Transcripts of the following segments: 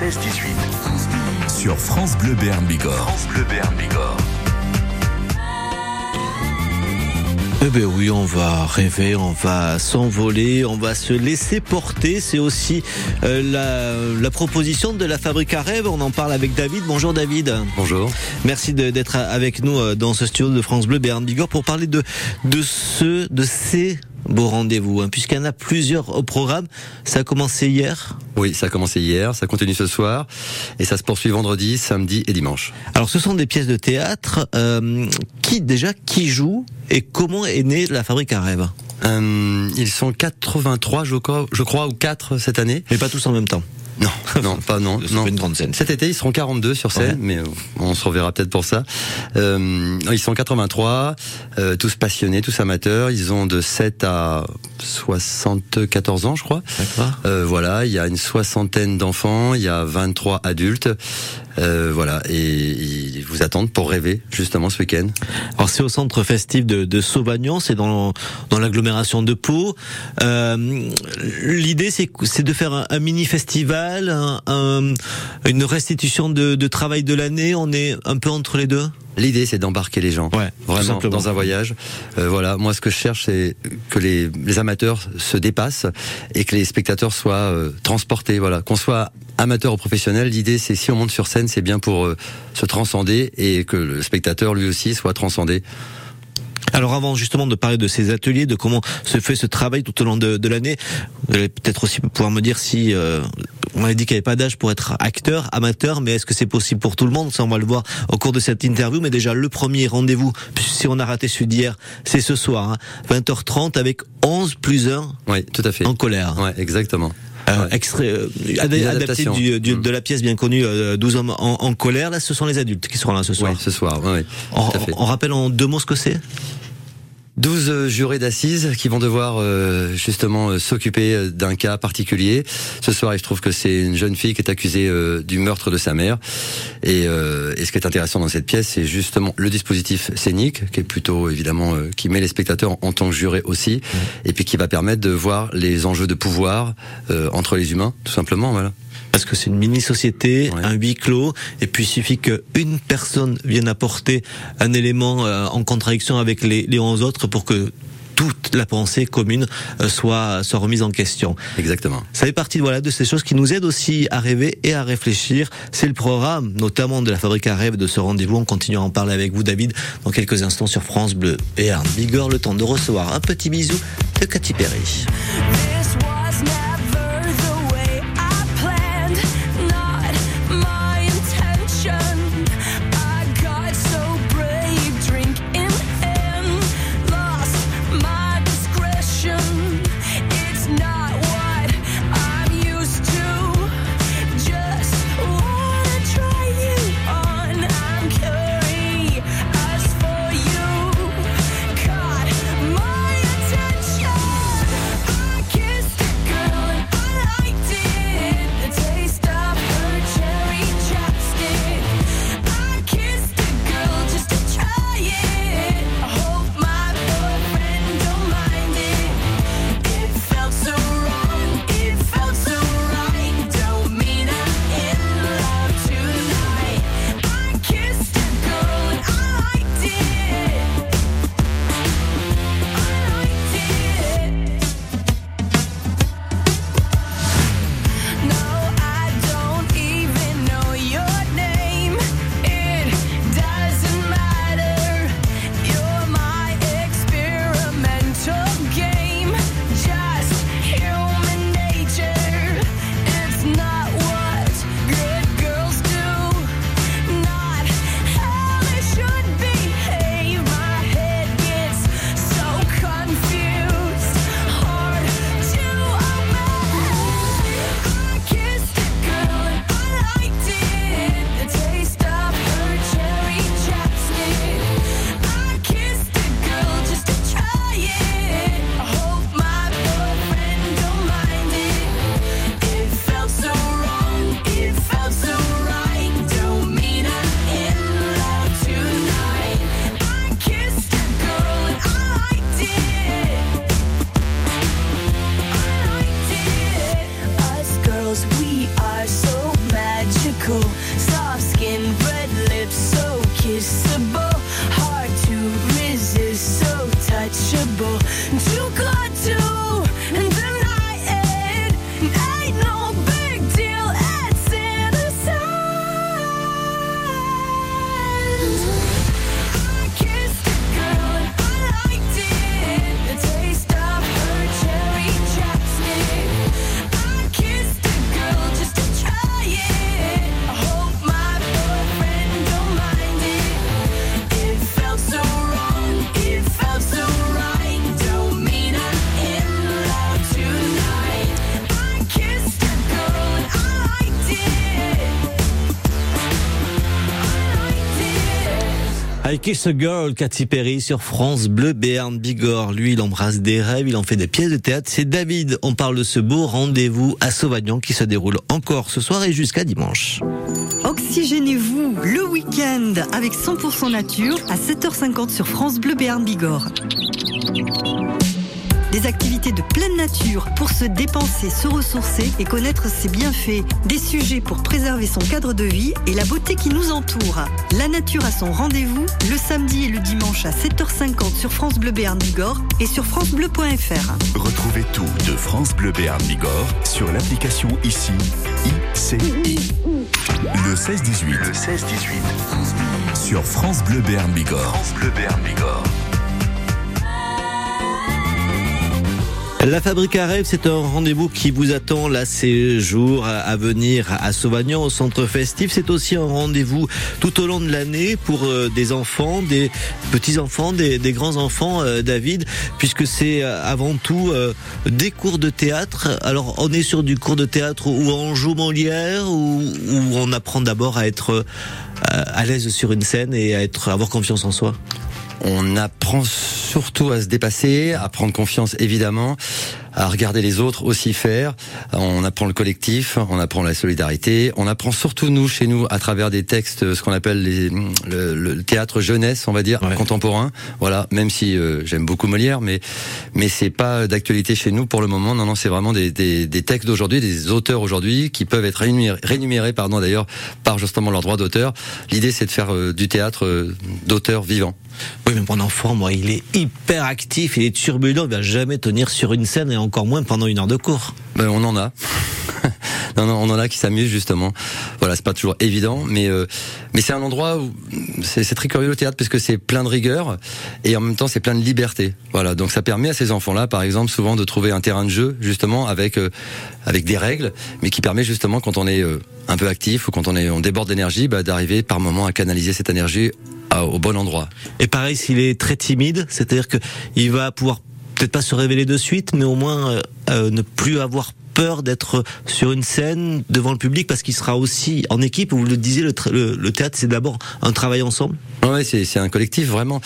16-18 sur France Bleu Béarn Bigorre. France Bleu Béarn Bigorre. Eh ben oui, on va rêver, on va s'envoler, on va se laisser porter. C'est aussi euh, la, la, proposition de la Fabrique à rêve. On en parle avec David. Bonjour David. Bonjour. Merci d'être avec nous euh, dans ce studio de France Bleu Béarn Bigorre pour parler de de ce de ces beau rendez-vous, hein, puisqu'il y en a plusieurs au programme. Ça a commencé hier Oui, ça a commencé hier, ça continue ce soir, et ça se poursuit vendredi, samedi et dimanche. Alors ce sont des pièces de théâtre. Euh, qui déjà, qui joue et comment est née la Fabrique à rêve? Euh, Ils sont 83, je crois, je crois, ou 4 cette année. Mais pas tous en même temps non, non, pas non. non. Une grande scène. Cet été, ils seront 42 sur scène, mais euh, on se reverra peut-être pour ça. Euh, ils sont 83, euh, tous passionnés, tous amateurs. Ils ont de 7 à 74 ans, je crois. Euh, voilà, il y a une soixantaine d'enfants, il y a 23 adultes. Euh, voilà, et ils vous attendent pour rêver justement ce week-end. Alors c'est au centre festif de, de Sauvagnon, c'est dans dans l'agglomération de Pau. Euh, L'idée c'est de faire un, mini festival, un, un, une restitution de, de travail de l'année. On est un peu entre les deux? L'idée, c'est d'embarquer les gens, ouais, vraiment dans un voyage. Euh, voilà, moi, ce que je cherche, c'est que les, les, amateurs se dépassent et que les spectateurs soient euh, transportés. Voilà, qu'on soit amateur ou professionnel, l'idée, c'est si on monte sur scène, c'est bien pour euh, se transcender et que le spectateur, lui aussi, soit transcendé. Alors avant justement de parler de ces ateliers, de comment se fait ce travail tout au long de, de l'année, vous allez peut-être aussi pouvoir me dire si euh, on m'avait dit qu'il n'y avait pas d'âge pour être acteur, amateur, mais est-ce que c'est possible pour tout le monde? Ça on va le voir au cours de cette interview. Mais déjà le premier rendez-vous, si on a raté celui d'hier, c'est ce soir, hein, 20h30 avec 11 plus 1 oui, tout à fait. en colère. Ouais, exactement. Euh, extrait, euh, adapté du, du, de la pièce bien connue euh, 12 hommes en, en, colère. Là, ce sont les adultes qui seront là ce soir. Oui, ce soir. On rappelle en deux mots ce que c'est? 12 jurés d'assises qui vont devoir euh, justement euh, s'occuper d'un cas particulier. Ce soir, il se trouve que c'est une jeune fille qui est accusée euh, du meurtre de sa mère. Et, et, ce qui est intéressant dans cette pièce, c'est justement le dispositif scénique, qui est plutôt évidemment qui met les spectateurs en tant que jurés aussi, mmh. et puis qui va permettre de voir les enjeux de pouvoir entre les humains, tout simplement. Voilà parce que c'est une mini-société, ouais. un huis clos, et puis il suffit qu'une personne vienne apporter un élément euh, en contradiction avec les, les 11 autres pour que toute la pensée commune euh, soit, soit remise en question. Exactement. Ça fait partie voilà, de ces choses qui nous aident aussi à rêver et à réfléchir. C'est le programme, notamment de la Fabrique à rêve, de ce rendez-vous. On continue à en parler avec vous, David, dans quelques instants sur France Bleu. Et Arne Bigor, le temps de recevoir un petit bisou de Katy Perry. Kiss a Girl, Katy Perry sur France Bleu, Béarn Bigorre. Lui, il embrasse des rêves, il en fait des pièces de théâtre. C'est David. On parle de ce beau rendez-vous à Sauvagnan qui se déroule encore ce soir et jusqu'à dimanche. Oxygénez-vous le week-end avec 100% nature à 7h50 sur France Bleu Béarn Bigorre. Des activités de pleine nature pour se dépenser, se ressourcer et connaître ses bienfaits. Des sujets pour préserver son cadre de vie et la beauté qui nous entoure. La nature a son rendez-vous le samedi et le dimanche à 7h50 sur France Bleu Béarn Bigorre et sur francebleu.fr. Retrouvez tout de France Bleu Béarn Bigorre sur l'application ici ICI. Le 16-18. Le 16-18. Sur France Bleu Béarn Bigorre. France Bleu Béarn Bigorre. La Fabrique à rêve, c'est un rendez-vous qui vous attend là ces jours à venir à Sauvagnan au centre festif. C'est aussi un rendez-vous tout au long de l'année pour euh, des enfants, des petits-enfants, des, grands-enfants, euh, David, puisque c'est euh, avant tout des cours de théâtre. Alors on est sur du cours de théâtre où on joue Molière, où, où on apprend d'abord à être à l'aise sur une scène et à être, avoir confiance en soi. On apprend surtout à se dépasser, à prendre confiance évidemment, à regarder les autres aussi faire. On apprend le collectif, on apprend la solidarité, on apprend surtout nous chez nous à travers des textes, ce qu'on appelle les, le, théâtre jeunesse, on va dire contemporain. Voilà, même si euh, j'aime beaucoup Molière, mais mais c'est pas d'actualité chez nous pour le moment. Non, non, c'est vraiment des, des, des textes d'aujourd'hui, des auteurs aujourd'hui qui peuvent être rémunérés, rémunérés, pardon d'ailleurs par justement leur droit d'auteur. L'idée c'est de faire euh, du théâtre euh, d'auteur vivant. Oui, mais mon enfant, moi, il est hyper actif, il est turbulent, il va jamais tenir sur une scène et encore moins pendant une heure de cours. Ben, on en a. non, non, on en a qui s'amusent justement. Voilà, c'est pas toujours évident, mais euh, mais c'est un endroit où c'est très curieux le théâtre parce que c'est plein de rigueur et en même temps c'est plein de liberté. Voilà, donc ça permet à ces enfants-là, par exemple, souvent de trouver un terrain de jeu justement avec euh, avec des règles, mais qui permet justement quand on est euh, un peu actif ou quand on est on déborde d'énergie, bah, d'arriver par moment à canaliser cette énergie au bon endroit. Et pareil, s'il est très timide, c'est-à-dire que il va pouvoir peut-être pas se révéler de suite, mais au moins ne plus avoir peur d'être sur une scène devant le public parce qu'il sera aussi en équipe. Vous le disiez, le, le, théâtre c'est d'abord un travail ensemble? Ouais, c'est un collectif vraiment.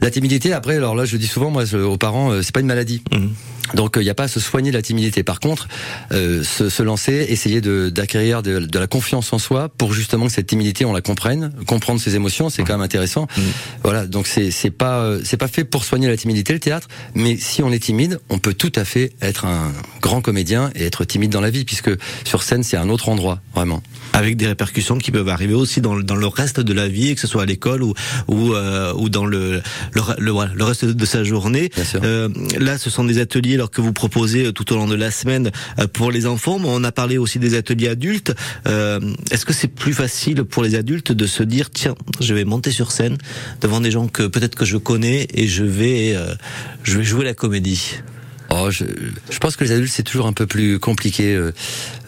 La timidité, après, alors là, je dis souvent moi aux parents, euh, c'est pas une maladie. Mmh. Donc il euh, n'y a pas à se soigner de la timidité. Par contre, euh, se, se, lancer, essayer d'acquérir de, de, la confiance en soi pour justement que cette timidité on la comprenne, comprendre ses émotions, c'est quand même intéressant. Mmh. Voilà, donc c'est c'est pas euh, c'est pas fait pour soigner la timidité le théâtre, mais si on est timide, on peut tout à fait être un grand comédien et être timide dans la vie, puisque sur scène c'est un autre endroit vraiment. Avec des répercussions qui peuvent arriver aussi dans, dans le reste de la vie, que ce soit à l'école ou ou, euh, ou dans le le, le, le reste de sa journée. Euh, là, ce sont des ateliers que vous proposez euh, tout au long de la semaine euh, pour les enfants, mais on a parlé aussi des ateliers adultes. Euh, est-ce que c'est plus facile pour les adultes de se dire tiens, je vais monter sur scène devant des gens que peut-être que je connais et je vais je vais jouer la comédie? Oh, je, pense que les adultes c'est toujours un peu plus compliqué euh,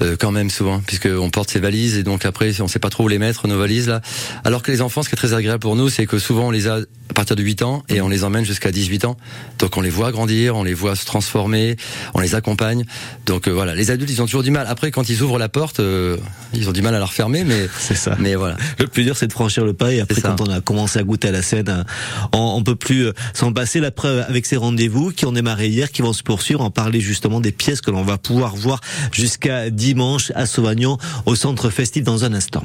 euh, quand même souvent, puisque on porte ses valises et donc après on sait pas trop où les mettre nos valises là. Alors que les enfants, ce qui est très agréable pour nous, c'est que souvent on les a à partir de 8 ans et on les emmène jusqu'à 18 ans. Donc on les voit grandir, on les voit se transformer, on les accompagne. Donc euh, voilà, les adultes ils ont toujours du mal. Après quand ils ouvrent la porte, ils ont du mal à la refermer, mais c'est ça. Mais voilà. Le plus dur c'est de franchir le pas et après quand on a commencé à goûter à la scène, on, on peut plus s'en passer. La preuve avec ces rendez-vous qui ont démarré hier, qui vont se poursuivre, en parler justement des pièces que l'on va pouvoir voir jusqu'à dimanche à Sauvagnon au centre festif dans un instant.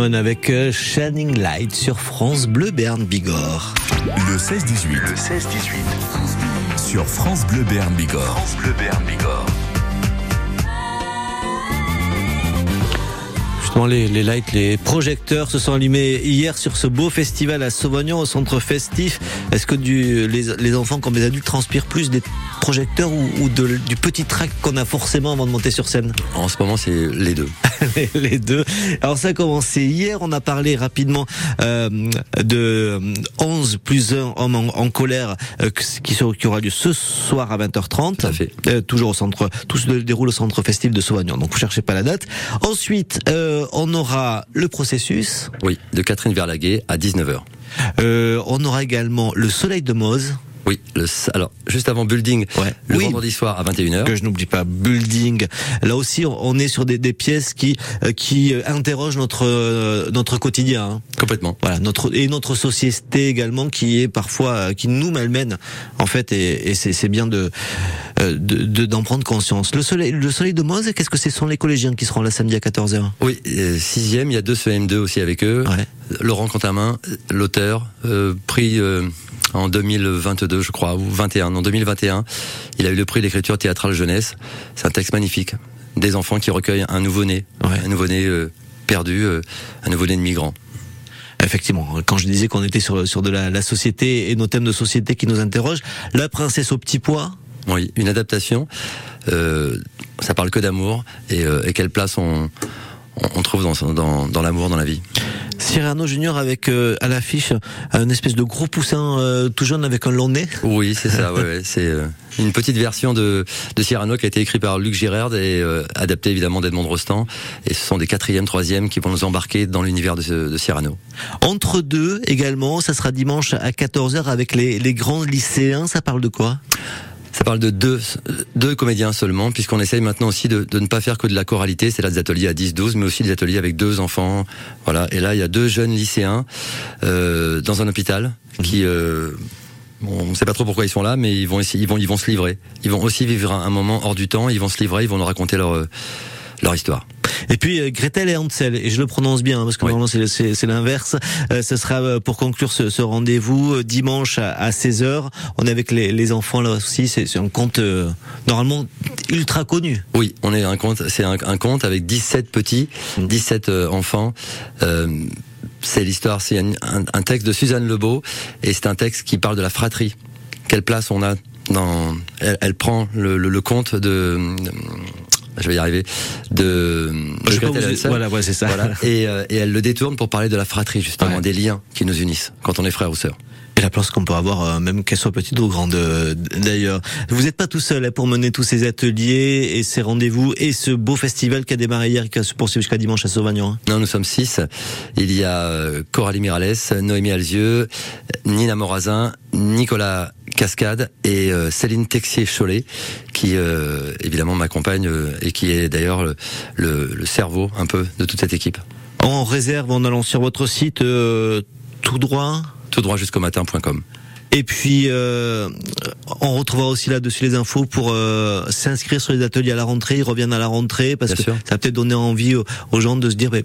Simone avec euh, Shining Light sur France Bleu Berne Bigorre. Le 16-18. Le 16-18. Sur France Bleu Berne Bigorre. France Bleu Berne Bigorre. Justement, les, les lights, les projecteurs se sont allumés hier sur ce beau festival à Sauvignon au centre festif. Est-ce que du, les, les enfants comme les adultes transpirent plus des projecteurs ou, ou de, du petit track qu'on a forcément avant de monter sur scène En ce moment, c'est les deux. les deux. Alors ça a commencé hier, on a parlé rapidement euh, de 11 plus 1 hommes en, en colère euh, qui, qui, aura lieu ce soir à 20h30. Tout à fait. Euh, toujours au centre, tout se déroule au centre festif de Sauvignon, donc vous cherchez pas la date. Ensuite, euh, on aura le processus. Oui, de Catherine Verlaguet à 19h. Euh, on aura également le soleil de Mose. Oui, le, alors juste avant Building, Ouais. le Oui. vendredi soir à 21h. que je n'oublie pas building là aussi on est sur des, des pièces qui euh, qui euh, interrogent notre euh, notre quotidien hein. Complètement. voilà notre et notre société également qui est parfois qui nous malmène en fait et, et c'est bien de de de- d'en prendre conscience le soleil le soleil de Mose qu'est-ce que ce sont les collégiens qui seront là samedi à 14h Oui, euh, sixième, il y a deux CM2 aussi avec eux. ouais Laurent Quentin, l'auteur, euh, prix euh, en 2022, je crois, ou 21. En 2021, il a eu le prix d'écriture théâtrale jeunesse. C'est un texte magnifique. Des enfants qui recueillent un nouveau-né, Ouais. un nouveau-né euh, perdu, euh, un nouveau-né de migrant. Effectivement, quand je disais qu'on était sur sur de la, la société et nos thèmes de société qui nous interrogent, la princesse au petit pois, Oui, une adaptation. Euh, ça parle que d'amour et, et quelle place on, on, on trouve dans, dans, dans l'amour dans la vie. Cyrano Junior avec euh, à l'affiche un espèce de gros poussin euh, tout jaune avec un long nez. Oui, c'est ça. ouais, ouais, c'est euh, une petite version de, de Cyrano qui a été écrit par Luc Girard et euh, adapté évidemment d'Edmond Rostand. Et ce sont des quatrièmes, troisièmes qui vont nous embarquer dans l'univers de, de Cyrano. Entre deux également, ça sera dimanche à 14h avec les, les grands lycéens. Ça parle de quoi? Ça parle de deux, deux comédiens seulement, puisqu'on essaye maintenant aussi de, de ne pas faire que de la choralité, c'est là des ateliers à 10-12, mais aussi des ateliers avec deux enfants. Voilà. Et là, il y a deux jeunes lycéens euh, dans un hôpital qui... Euh, bon, on ne sait pas trop pourquoi ils sont là, mais ils vont, essayer, ils vont, ils vont se livrer. Ils vont aussi vivre un, un moment hors du temps. Ils vont se livrer. Ils vont nous raconter leur euh, leur histoire. Et puis euh, Gretel et Hansel, et je le prononce bien hein, parce que Oui. normalement c'est- l'inverse. Euh, ce sera euh, pour conclure ce, ce rendez-vous dimanche à, à 16h. On est avec les, les enfants là aussi. C'est un conte euh, normalement ultra connu. Oui, on est un conte, c'est un, un conte avec 17 petits, 17 euh, enfants. C'est l'histoire, c'est un, un- un texte de Suzanne Lebeau et c'est un texte qui parle de la fratrie. Quelle place on a dans Elle, elle prend le, le, le conte de, je vais y arriver, de, de Je Gretel voilà, ouais, c'est ça. Voilà. Et, euh, et elle le détourne pour parler de la fratrie justement, Ouais. des liens qui nous unissent quand on est frère ou sœur. Et la place qu'on peut avoir, euh, même qu'elle soit petite ou grande euh, d'ailleurs. Vous n'êtes pas tout seul hein, pour mener tous ces ateliers et ces rendez-vous et ce beau festival qui a démarré hier et qui va se poursuivre jusqu'à dimanche à Sauvagnon. hein. Non, nous sommes six. Il y a euh, Coralie Miralles, Noémie Alzieux, Nina Morazin, Nicolas Cascade et Céline Texier-Cholet, qui évidemment m'accompagne et qui est d'ailleurs le, le, cerveau un peu de toute cette équipe. En réserve en allant sur votre site tout droit Tout droit jusqu'au matin.com. Et puis, euh, on retrouvera aussi là-dessus les infos pour euh, s'inscrire sur les ateliers à la rentrée. Ils reviennent à la rentrée parce que ça va peut-être donner envie aux, gens de se dire, mais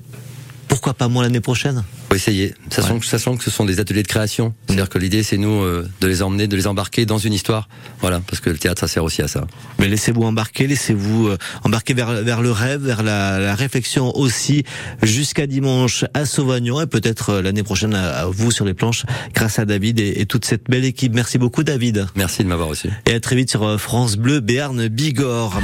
pourquoi pas moi l'année prochaine? Faut essayer, sachant, que ce sont des ateliers de création. C'est-à-dire que l'idée, c'est nous euh, de les emmener, de les embarquer dans une histoire. Voilà, parce que le théâtre, ça sert aussi à ça. Mais laissez-vous embarquer, laissez-vous euh, embarquer vers, vers le rêve, vers la, la réflexion aussi, jusqu'à dimanche à Sauvagnon et peut-être euh, l'année prochaine à, vous sur les planches, grâce à David et, et, toute cette belle équipe. Merci beaucoup, David. Merci de m'avoir reçu. Et à très vite sur France Bleu, Béarn, Bigorre.